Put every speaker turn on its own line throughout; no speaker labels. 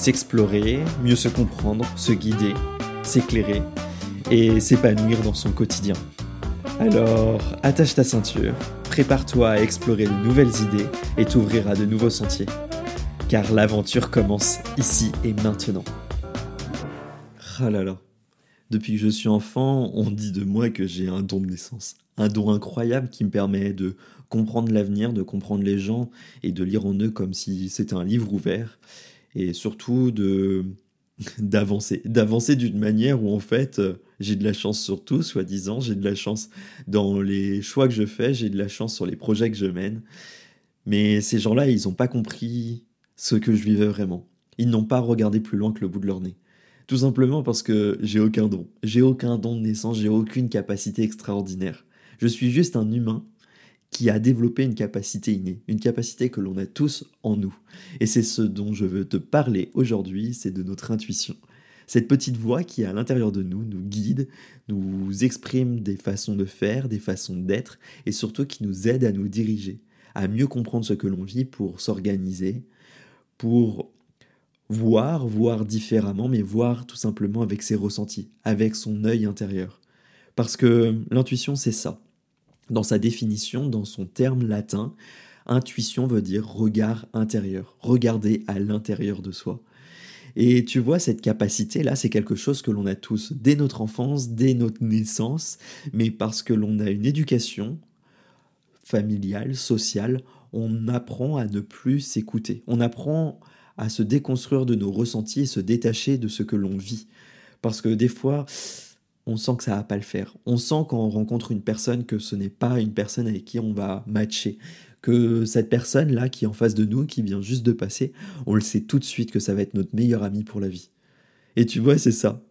s'explorer, mieux se comprendre, se guider, s'éclairer et s'épanouir dans son quotidien. Alors, attache ta ceinture, prépare-toi à explorer de nouvelles idées et t'ouvrir à de nouveaux sentiers. Car l'aventure commence ici et maintenant. Ah là là. Depuis que je suis enfant, on dit de moi que j'ai un don de naissance. Un don incroyable qui me permet de comprendre l'avenir, de comprendre les gens et de lire en eux comme si c'était un livre ouvert et surtout de d'avancer, d'avancer d'une manière où en fait euh, j'ai de la chance sur tout, soi-disant, j'ai de la chance dans les choix que je fais, j'ai de la chance sur les projets que je mène. Mais ces gens-là, ils n'ont pas compris ce que je vivais vraiment. Ils n'ont pas regardé plus loin que le bout de leur nez. Tout simplement parce que j'ai aucun don. J'ai aucun don de naissance, j'ai aucune capacité extraordinaire. Je suis juste un humain qui a développé une capacité innée, une capacité que l'on a tous en nous. Et c'est ce dont je veux te parler aujourd'hui, c'est de notre intuition. Cette petite voix qui à l'intérieur de nous nous guide, nous exprime des façons de faire, des façons d'être, et surtout qui nous aide à nous diriger, à mieux comprendre ce que l'on vit pour s'organiser, pour voir, voir différemment, mais voir tout simplement avec ses ressentis, avec son œil intérieur. Parce que l'intuition, c'est ça dans sa définition, dans son terme latin, intuition veut dire regard intérieur, regarder à l'intérieur de soi. Et tu vois, cette capacité-là, c'est quelque chose que l'on a tous dès notre enfance, dès notre naissance, mais parce que l'on a une éducation familiale, sociale, on apprend à ne plus s'écouter. On apprend à se déconstruire de nos ressentis et se détacher de ce que l'on vit. Parce que des fois, on sent que ça va pas le faire. On sent quand on rencontre une personne que ce n'est pas une personne avec qui on va matcher. Que cette personne-là qui est en face de nous, qui vient juste de passer, on le sait tout de suite que ça va être notre meilleur ami pour la vie. Et tu vois, c'est ça.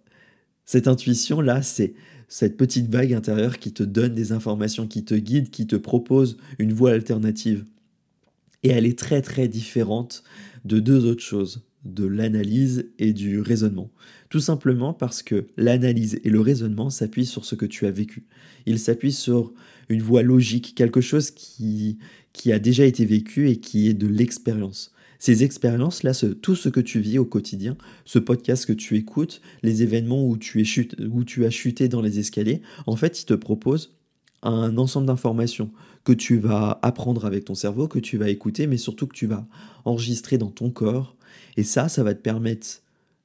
Cette intuition-là, c'est cette petite vague intérieure qui te donne des informations, qui te guide, qui te propose une voie alternative. Et elle est très très différente de deux autres choses de l'analyse et du raisonnement. Tout simplement parce que l'analyse et le raisonnement s'appuient sur ce que tu as vécu. Ils s'appuient sur une voie logique, quelque chose qui, qui a déjà été vécu et qui est de l'expérience. Ces expériences-là, tout ce que tu vis au quotidien, ce podcast que tu écoutes, les événements où tu, es où tu as chuté dans les escaliers, en fait, ils te proposent un ensemble d'informations que tu vas apprendre avec ton cerveau, que tu vas écouter, mais surtout que tu vas enregistrer dans ton corps, et ça, ça va te permettre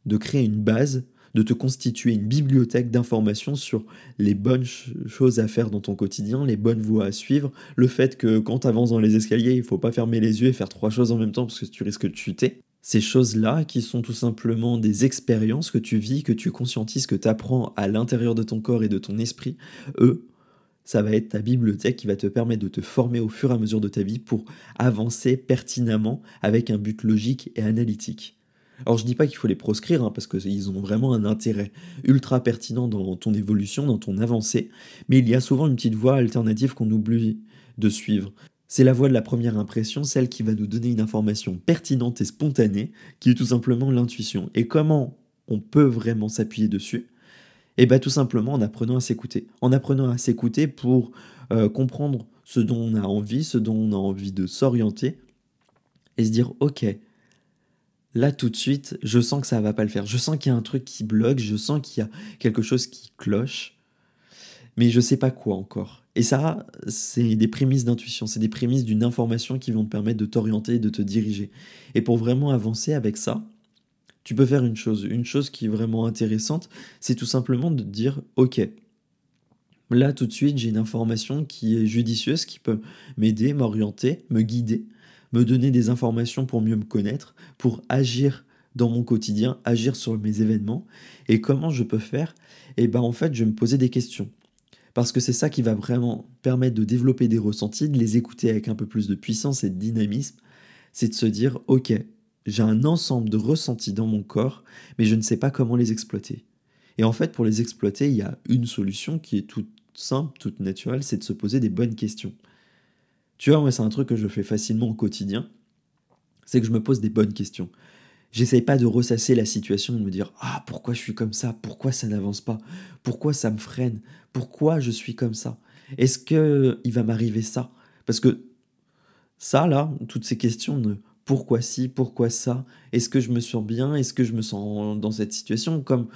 de créer une base, de te constituer une bibliothèque d'informations sur les bonnes choses à faire dans ton quotidien, les bonnes voies à suivre, le fait que quand tu avances dans les escaliers, il faut pas fermer les yeux et faire trois choses en même temps parce que tu risques de chuter. Ces choses-là, qui sont tout simplement des expériences que tu vis, que tu conscientises, que tu apprends à l'intérieur de ton corps et de ton esprit, eux, ça va être ta bibliothèque qui va te permettre de te former au fur et à mesure de ta vie pour avancer pertinemment avec un but logique et analytique. Alors je dis pas qu'il faut les proscrire hein, parce qu'ils ont vraiment un intérêt ultra pertinent dans ton évolution, dans ton avancée, mais il y a souvent une petite voie alternative qu'on oublie de suivre. C'est la voie de la première impression, celle qui va nous donner une information pertinente et spontanée, qui est tout simplement l'intuition. Et comment on peut vraiment s'appuyer dessus eh bien tout simplement en apprenant à s'écouter. En apprenant à s'écouter pour euh, comprendre ce dont on a envie, ce dont on a envie de s'orienter, et se dire ok, là tout de suite, je sens que ça va pas le faire. Je sens qu'il y a un truc qui bloque, je sens qu'il y a quelque chose qui cloche, mais je sais pas quoi encore. Et ça, c'est des prémices d'intuition, c'est des prémices d'une information qui vont te permettre de t'orienter et de te diriger. Et pour vraiment avancer avec ça, tu peux faire une chose. Une chose qui est vraiment intéressante, c'est tout simplement de dire, OK, là tout de suite, j'ai une information qui est judicieuse, qui peut m'aider, m'orienter, me guider, me donner des informations pour mieux me connaître, pour agir dans mon quotidien, agir sur mes événements. Et comment je peux faire? Eh bien en fait, je vais me poser des questions. Parce que c'est ça qui va vraiment permettre de développer des ressentis, de les écouter avec un peu plus de puissance et de dynamisme. C'est de se dire, ok, j'ai un ensemble de ressentis dans mon corps, mais je ne sais pas comment les exploiter. Et en fait, pour les exploiter, il y a une solution qui est toute simple, toute naturelle, c'est de se poser des bonnes questions. Tu vois, moi, c'est un truc que je fais facilement au quotidien, c'est que je me pose des bonnes questions. J'essaye pas de ressasser la situation, de me dire Ah, pourquoi je suis comme ça? Pourquoi ça n'avance pas? Pourquoi ça me freine? Pourquoi je suis comme ça? Est-ce qu'il va m'arriver ça? Parce que ça, là, toutes ces questions ne pourquoi si, pourquoi ça, est-ce que je me sens bien, est-ce que je me sens dans cette situation, comme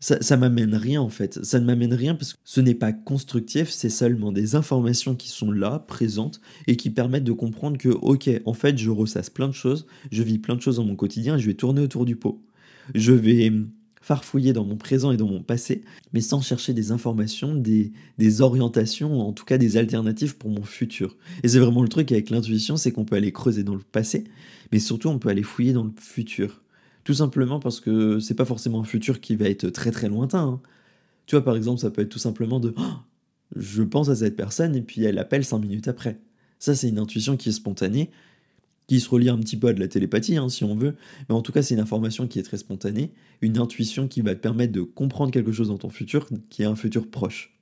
ça, ça m'amène rien en fait, ça ne m'amène rien parce que ce n'est pas constructif, c'est seulement des informations qui sont là, présentes, et qui permettent de comprendre que, ok, en fait, je ressasse plein de choses, je vis plein de choses dans mon quotidien, et je vais tourner autour du pot. Je vais farfouiller dans mon présent et dans mon passé, mais sans chercher des informations, des, des orientations, en tout cas des alternatives pour mon futur. Et c'est vraiment le truc avec l'intuition, c'est qu'on peut aller creuser dans le passé, mais surtout on peut aller fouiller dans le futur. Tout simplement parce que c'est pas forcément un futur qui va être très très lointain. Hein. Tu vois, par exemple, ça peut être tout simplement de oh, je pense à cette personne et puis elle appelle cinq minutes après. Ça, c'est une intuition qui est spontanée qui se relie un petit peu à de la télépathie, hein, si on veut, mais en tout cas, c'est une information qui est très spontanée, une intuition qui va te permettre de comprendre quelque chose dans ton futur, qui est un futur proche.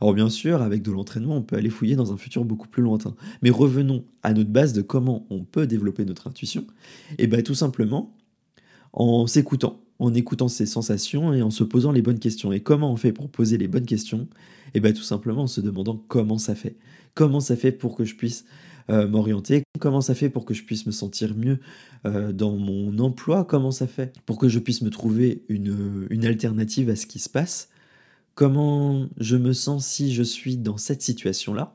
Alors bien sûr, avec de l'entraînement, on peut aller fouiller dans un futur beaucoup plus lointain. Mais revenons à notre base de comment on peut développer notre intuition. Et bien tout simplement en s'écoutant, en écoutant ses sensations et en se posant les bonnes questions. Et comment on fait pour poser les bonnes questions? Et bien tout simplement en se demandant comment ça fait. Comment ça fait pour que je puisse euh, m'orienter, comment ça fait pour que je puisse me sentir mieux euh, dans mon emploi, comment ça fait pour que je puisse me trouver une, une alternative à ce qui se passe, comment je me sens si je suis dans cette situation-là,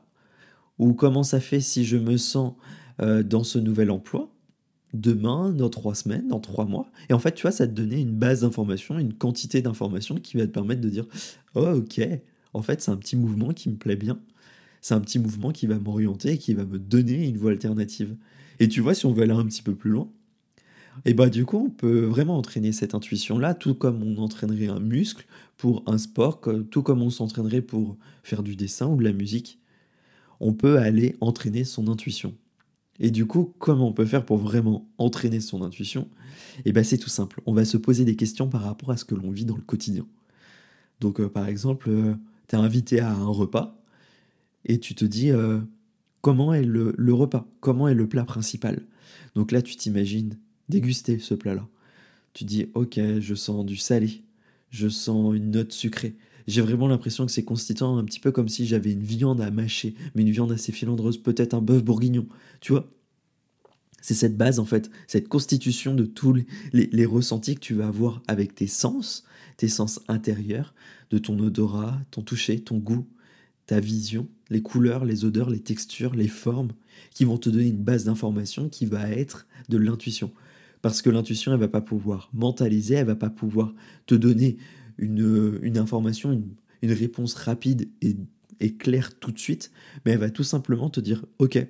ou comment ça fait si je me sens euh, dans ce nouvel emploi, demain, dans trois semaines, dans trois mois. Et en fait, tu vois, ça te donnait une base d'informations, une quantité d'informations qui va te permettre de dire, oh ok, en fait, c'est un petit mouvement qui me plaît bien c'est un petit mouvement qui va m'orienter, qui va me donner une voie alternative. Et tu vois, si on veut aller un petit peu plus loin, et bah du coup, on peut vraiment entraîner cette intuition-là, tout comme on entraînerait un muscle pour un sport, tout comme on s'entraînerait pour faire du dessin ou de la musique. On peut aller entraîner son intuition. Et du coup, comment on peut faire pour vraiment entraîner son intuition? Et bah c'est tout simple. On va se poser des questions par rapport à ce que l'on vit dans le quotidien. Donc, euh, par exemple, euh, tu es invité à un repas, et tu te dis euh, comment est le, repas, comment est le plat principal? Donc là, tu t'imagines déguster ce plat-là. Tu dis, ok, je sens du salé, je sens une note sucrée. J'ai vraiment l'impression que c'est constituant un petit peu comme si j'avais une viande à mâcher, mais une viande assez filandreuse, peut-être un bœuf bourguignon. Tu vois? C'est cette base, en fait, cette constitution de tous les, les ressentis que tu vas avoir avec tes sens, tes sens intérieurs, de ton odorat, ton toucher, ton goût, ta vision, les couleurs, les odeurs, les textures, les formes, qui vont te donner une base d'information qui va être de l'intuition. Parce que l'intuition, elle va pas pouvoir mentaliser, elle va pas pouvoir te donner une, une information, une, réponse rapide et, et claire tout de suite, mais elle va tout simplement te dire, ok,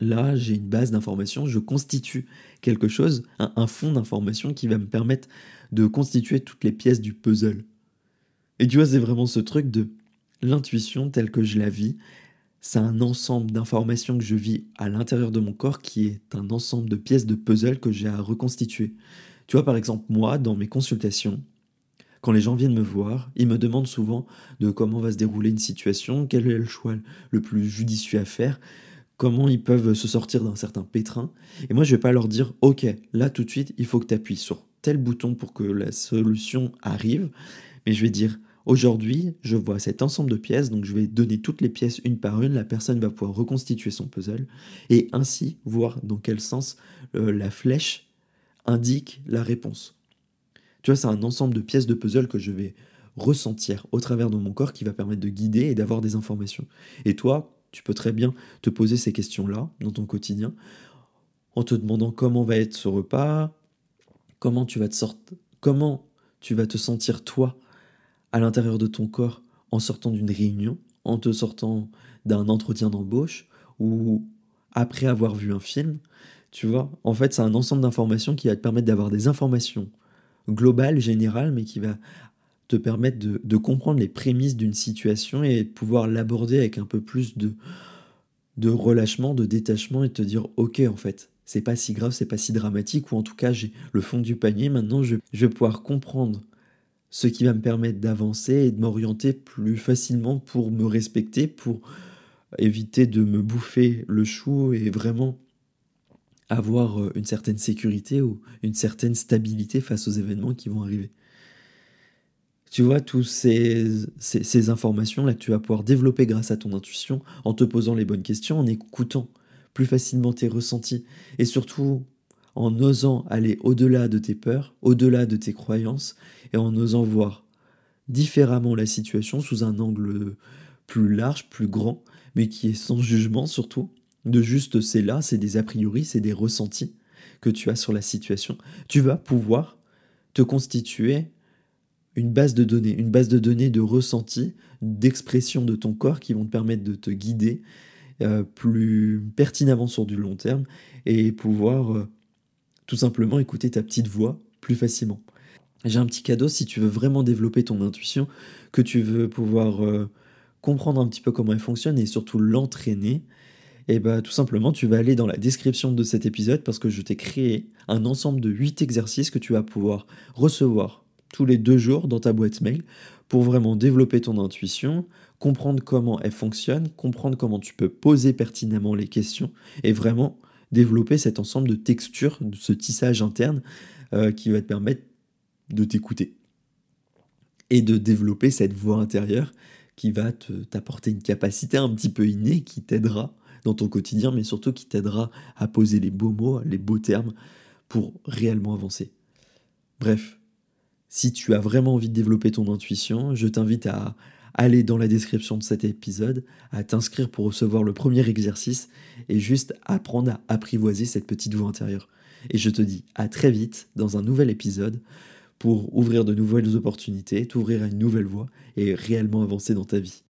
là j'ai une base d'information, je constitue quelque chose, un, un fond d'information qui va me permettre de constituer toutes les pièces du puzzle. Et tu vois, c'est vraiment ce truc de L'intuition telle que je la vis, c'est un ensemble d'informations que je vis à l'intérieur de mon corps qui est un ensemble de pièces de puzzle que j'ai à reconstituer. Tu vois, par exemple, moi, dans mes consultations, quand les gens viennent me voir, ils me demandent souvent de comment va se dérouler une situation, quel est le choix le plus judicieux à faire, comment ils peuvent se sortir d'un certain pétrin. Et moi, je vais pas leur dire, OK, là tout de suite, il faut que tu appuies sur tel bouton pour que la solution arrive, mais je vais dire, Aujourd'hui, je vois cet ensemble de pièces, donc je vais donner toutes les pièces une par une, la personne va pouvoir reconstituer son puzzle et ainsi voir dans quel sens euh, la flèche indique la réponse. Tu vois, c'est un ensemble de pièces de puzzle que je vais ressentir au travers de mon corps qui va permettre de guider et d'avoir des informations. Et toi, tu peux très bien te poser ces questions-là dans ton quotidien en te demandant comment va être ce repas, comment tu vas te comment tu vas te sentir toi à l'intérieur de ton corps en sortant d'une réunion, en te sortant d'un entretien d'embauche ou après avoir vu un film. Tu vois, en fait, c'est un ensemble d'informations qui va te permettre d'avoir des informations globales, générales, mais qui va te permettre de, de comprendre les prémices d'une situation et de pouvoir l'aborder avec un peu plus de, de relâchement, de détachement et te dire ok en fait, c'est pas si grave, c'est pas si dramatique, ou en tout cas j'ai le fond du panier, maintenant je, je vais pouvoir comprendre ce qui va me permettre d'avancer et de m'orienter plus facilement pour me respecter, pour éviter de me bouffer le chou et vraiment avoir euh, une certaine sécurité ou une certaine stabilité face aux événements qui vont arriver. Tu vois, toutes ces, ces, informations-là tu vas pouvoir développer grâce à ton intuition en te posant les bonnes questions, en écoutant plus facilement tes ressentis et surtout en osant aller au-delà de tes peurs, au-delà de tes croyances et en osant voir différemment la situation sous un angle plus large, plus grand, mais qui est sans jugement surtout, de juste c'est là, c'est des a priori, c'est des ressentis que tu as sur la situation. Tu vas pouvoir te constituer une base de données, une base de données de ressentis, d'expression de ton corps qui vont te permettre de te guider euh, plus pertinemment sur du long terme et pouvoir euh, tout simplement écouter ta petite voix plus facilement. J'ai un petit cadeau si tu veux vraiment développer ton intuition, que tu veux pouvoir euh, comprendre un petit peu comment elle fonctionne et surtout l'entraîner. Et eh bah ben, tout simplement, tu vas aller dans la description de cet épisode parce que je t'ai créé un ensemble de 8 exercices que tu vas pouvoir recevoir tous les deux jours dans ta boîte mail pour vraiment développer ton intuition, comprendre comment elle fonctionne, comprendre comment tu peux poser pertinemment les questions et vraiment développer cet ensemble de textures, de ce tissage interne euh, qui va te permettre de t'écouter et de développer cette voix intérieure qui va t'apporter une capacité un petit peu innée qui t'aidera dans ton quotidien, mais surtout qui t'aidera à poser les beaux mots, les beaux termes pour réellement avancer. Bref, si tu as vraiment envie de développer ton intuition, je t'invite à aller dans la description de cet épisode, à t'inscrire pour recevoir le premier exercice et juste apprendre à apprivoiser cette petite voix intérieure. Et je te dis à très vite dans un nouvel épisode pour ouvrir de nouvelles opportunités, t'ouvrir à une nouvelle voie et réellement avancer dans ta vie.